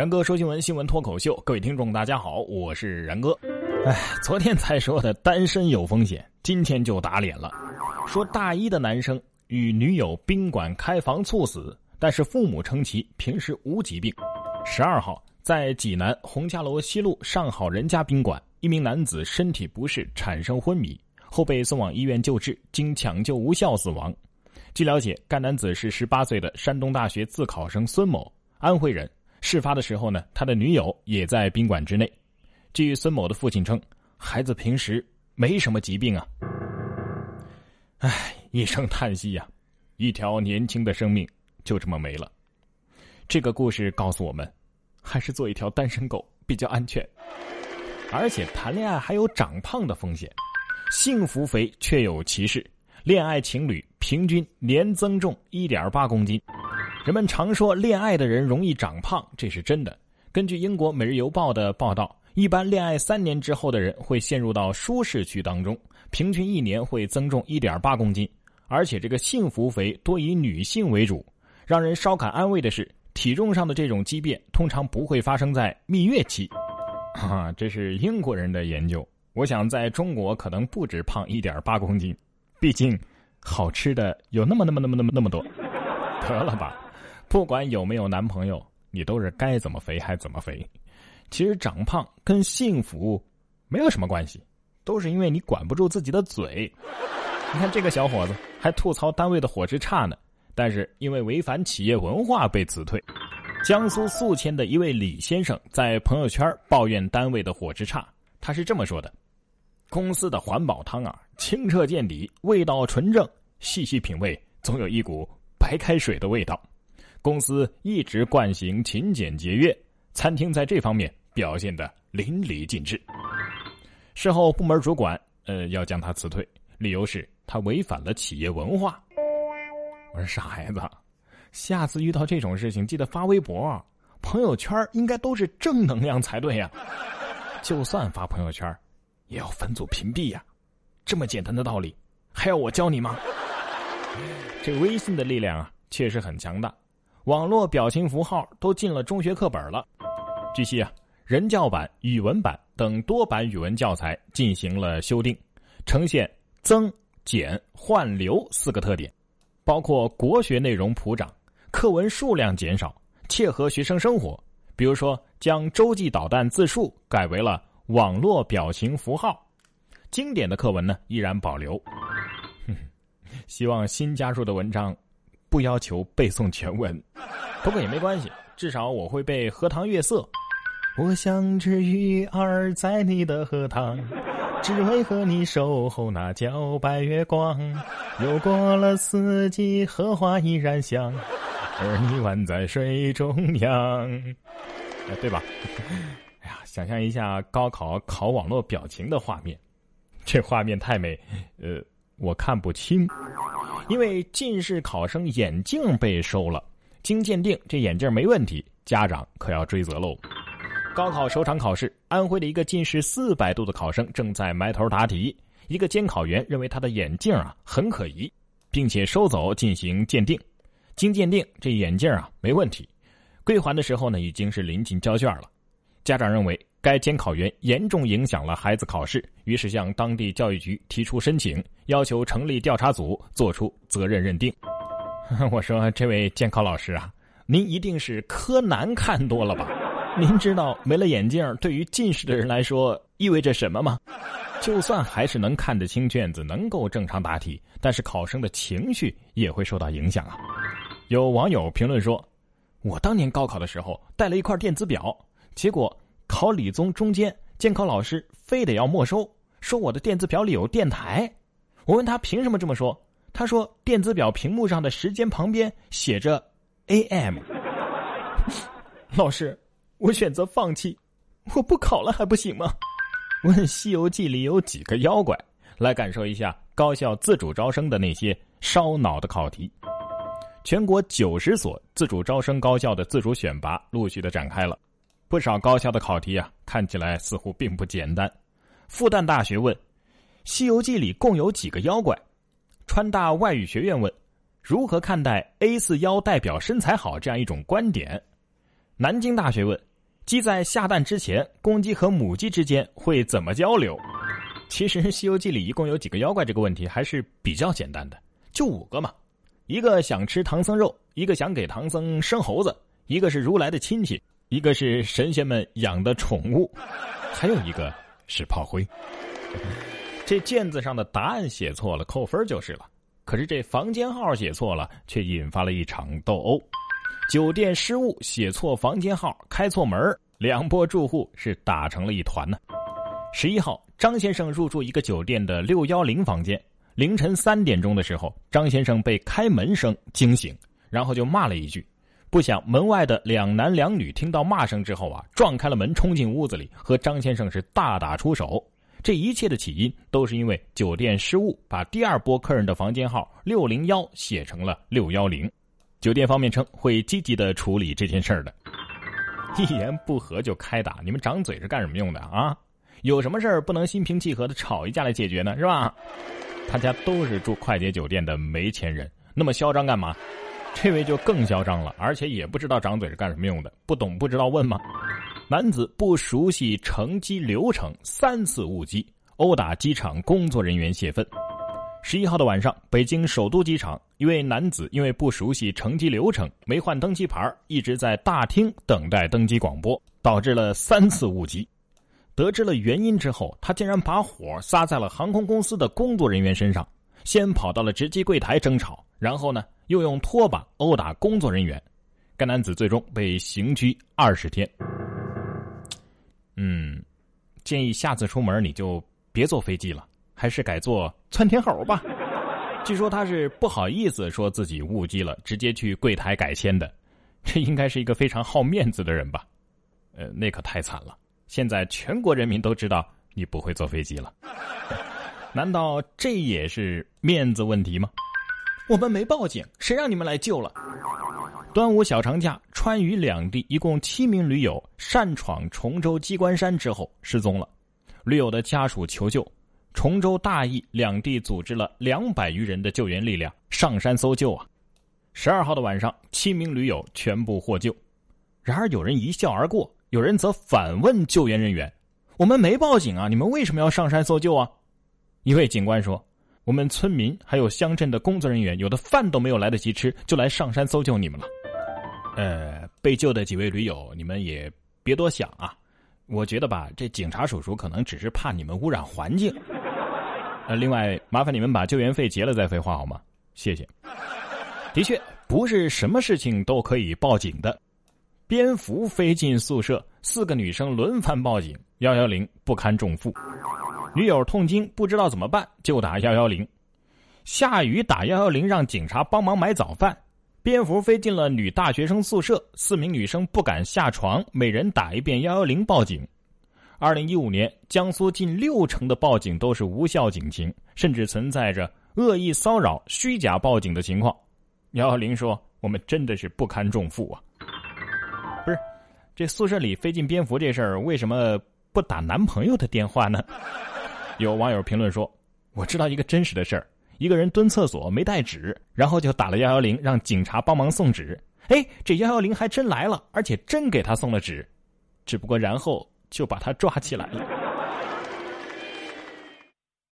然哥说新闻，新闻脱口秀，各位听众大家好，我是然哥。哎，昨天才说的单身有风险，今天就打脸了。说大一的男生与女友宾馆开房猝死，但是父母称其平时无疾病。十二号在济南洪家楼西路上好人家宾馆，一名男子身体不适产生昏迷，后被送往医院救治，经抢救无效死亡。据了解，该男子是十八岁的山东大学自考生孙某，安徽人。事发的时候呢，他的女友也在宾馆之内。据孙某的父亲称，孩子平时没什么疾病啊。唉，一声叹息呀，一条年轻的生命就这么没了。这个故事告诉我们，还是做一条单身狗比较安全。而且谈恋爱还有长胖的风险，幸福肥确有其事，恋爱情侣平均年增重一点八公斤。人们常说恋爱的人容易长胖，这是真的。根据英国《每日邮报》的报道，一般恋爱三年之后的人会陷入到舒适区当中，平均一年会增重一点八公斤。而且这个幸福肥多以女性为主。让人稍感安慰的是，体重上的这种畸变通常不会发生在蜜月期。哈，这是英国人的研究。我想在中国可能不止胖一点八公斤，毕竟好吃的有那么那么那么那么那么多。得了吧。不管有没有男朋友，你都是该怎么肥还怎么肥。其实长胖跟幸福没有什么关系，都是因为你管不住自己的嘴。你看这个小伙子还吐槽单位的伙食差呢，但是因为违反企业文化被辞退。江苏宿迁的一位李先生在朋友圈抱怨单位的伙食差，他是这么说的：“公司的环保汤啊，清澈见底，味道纯正，细细品味，总有一股白开水的味道。”公司一直惯行勤俭节约，餐厅在这方面表现的淋漓尽致。事后部门主管呃要将他辞退，理由是他违反了企业文化。我说傻孩子，下次遇到这种事情记得发微博，朋友圈应该都是正能量才对呀。就算发朋友圈，也要分组屏蔽呀。这么简单的道理，还要我教你吗？这微信的力量啊，确实很强大。网络表情符号都进了中学课本了。据悉啊，人教版、语文版等多版语文教材进行了修订，呈现增、减、换、流四个特点，包括国学内容普涨，课文数量减少，切合学生生活。比如说，将洲际导弹自述改为了网络表情符号，经典的课文呢依然保留。希望新加入的文章。不要求背诵全文，不过也没关系，至少我会背《荷塘月色》。我像只鱼儿在你的荷塘，只为和你守候那皎白月光。又过了四季，荷花依然香，而你宛在水中央。哎，对吧？哎呀，想象一下高考考网络表情的画面，这画面太美，呃，我看不清。因为近视考生眼镜被收了，经鉴定这眼镜没问题，家长可要追责喽。高考首场考试，安徽的一个近视四百度的考生正在埋头答题，一个监考员认为他的眼镜啊很可疑，并且收走进行鉴定。经鉴定，这眼镜啊没问题，归还的时候呢已经是临近交卷了。家长认为。该监考员严重影响了孩子考试，于是向当地教育局提出申请，要求成立调查组作出责任认定。我说：“这位监考老师啊，您一定是柯南看多了吧？您知道没了眼镜对于近视的人来说意味着什么吗？就算还是能看得清卷子，能够正常答题，但是考生的情绪也会受到影响啊。”有网友评论说：“我当年高考的时候带了一块电子表，结果……”考理综中间，监考老师非得要没收，说我的电子表里有电台。我问他凭什么这么说，他说电子表屏幕上的时间旁边写着 AM。老师，我选择放弃，我不考了还不行吗？问《西游记》里有几个妖怪？来感受一下高校自主招生的那些烧脑的考题。全国九十所自主招生高校的自主选拔陆续的展开了。不少高校的考题啊，看起来似乎并不简单。复旦大学问：《西游记》里共有几个妖怪？川大外语学院问：如何看待 A 四腰代表身材好这样一种观点？南京大学问：鸡在下蛋之前，公鸡和母鸡之间会怎么交流？其实《西游记》里一共有几个妖怪这个问题还是比较简单的，就五个嘛。一个想吃唐僧肉，一个想给唐僧生猴子，一个是如来的亲戚，一个是神仙们养的宠物，还有一个是炮灰。这卷子上的答案写错了，扣分就是了。可是这房间号写错了，却引发了一场斗殴。酒店失误写错房间号，开错门两波住户是打成了一团呢。十一号，张先生入住一个酒店的六幺零房间。凌晨三点钟的时候，张先生被开门声惊醒，然后就骂了一句。不想门外的两男两女听到骂声之后啊，撞开了门，冲进屋子里，和张先生是大打出手。这一切的起因都是因为酒店失误，把第二波客人的房间号六零幺写成了六幺零。酒店方面称会积极的处理这件事儿的。一言不合就开打，你们长嘴是干什么用的啊？有什么事儿不能心平气和的吵一架来解决呢？是吧？大家都是住快捷酒店的没钱人，那么嚣张干嘛？这位就更嚣张了，而且也不知道长嘴是干什么用的，不懂不知道问吗？男子不熟悉乘机流程，三次误机，殴打机场工作人员泄愤。十一号的晚上，北京首都机场，一位男子因为不熟悉乘机流程，没换登机牌，一直在大厅等待登机广播，导致了三次误机。得知了原因之后，他竟然把火撒在了航空公司的工作人员身上，先跑到了值机柜台争吵，然后呢，又用拖把殴打工作人员。该男子最终被刑拘二十天。嗯，建议下次出门你就别坐飞机了，还是改坐窜天猴吧。据说他是不好意思说自己误机了，直接去柜台改签的。这应该是一个非常好面子的人吧？呃，那可太惨了。现在全国人民都知道你不会坐飞机了，难道这也是面子问题吗？我们没报警，谁让你们来救了？端午小长假，川渝两地一共七名驴友擅闯崇州鸡冠山之后失踪了，驴友的家属求救，崇州、大邑两地组织了两百余人的救援力量上山搜救啊。十二号的晚上，七名驴友全部获救，然而有人一笑而过。有人则反问救援人员：“我们没报警啊，你们为什么要上山搜救啊？”一位警官说：“我们村民还有乡镇的工作人员，有的饭都没有来得及吃，就来上山搜救你们了。”呃，被救的几位驴友，你们也别多想啊。我觉得吧，这警察叔叔可能只是怕你们污染环境。呃，另外，麻烦你们把救援费结了再废话好吗？谢谢。的确，不是什么事情都可以报警的。蝙蝠飞进宿舍，四个女生轮番报警，幺幺零不堪重负。女友痛经不知道怎么办，就打幺幺零。下雨打幺幺零，让警察帮忙买早饭。蝙蝠飞进了女大学生宿舍，四名女生不敢下床，每人打一遍幺幺零报警。二零一五年，江苏近六成的报警都是无效警情，甚至存在着恶意骚扰、虚假报警的情况。幺幺零说：“我们真的是不堪重负啊。”不是，这宿舍里飞进蝙蝠这事儿，为什么不打男朋友的电话呢？有网友评论说：“我知道一个真实的事儿，一个人蹲厕所没带纸，然后就打了幺幺零，让警察帮忙送纸。哎，这幺幺零还真来了，而且真给他送了纸，只不过然后就把他抓起来了。”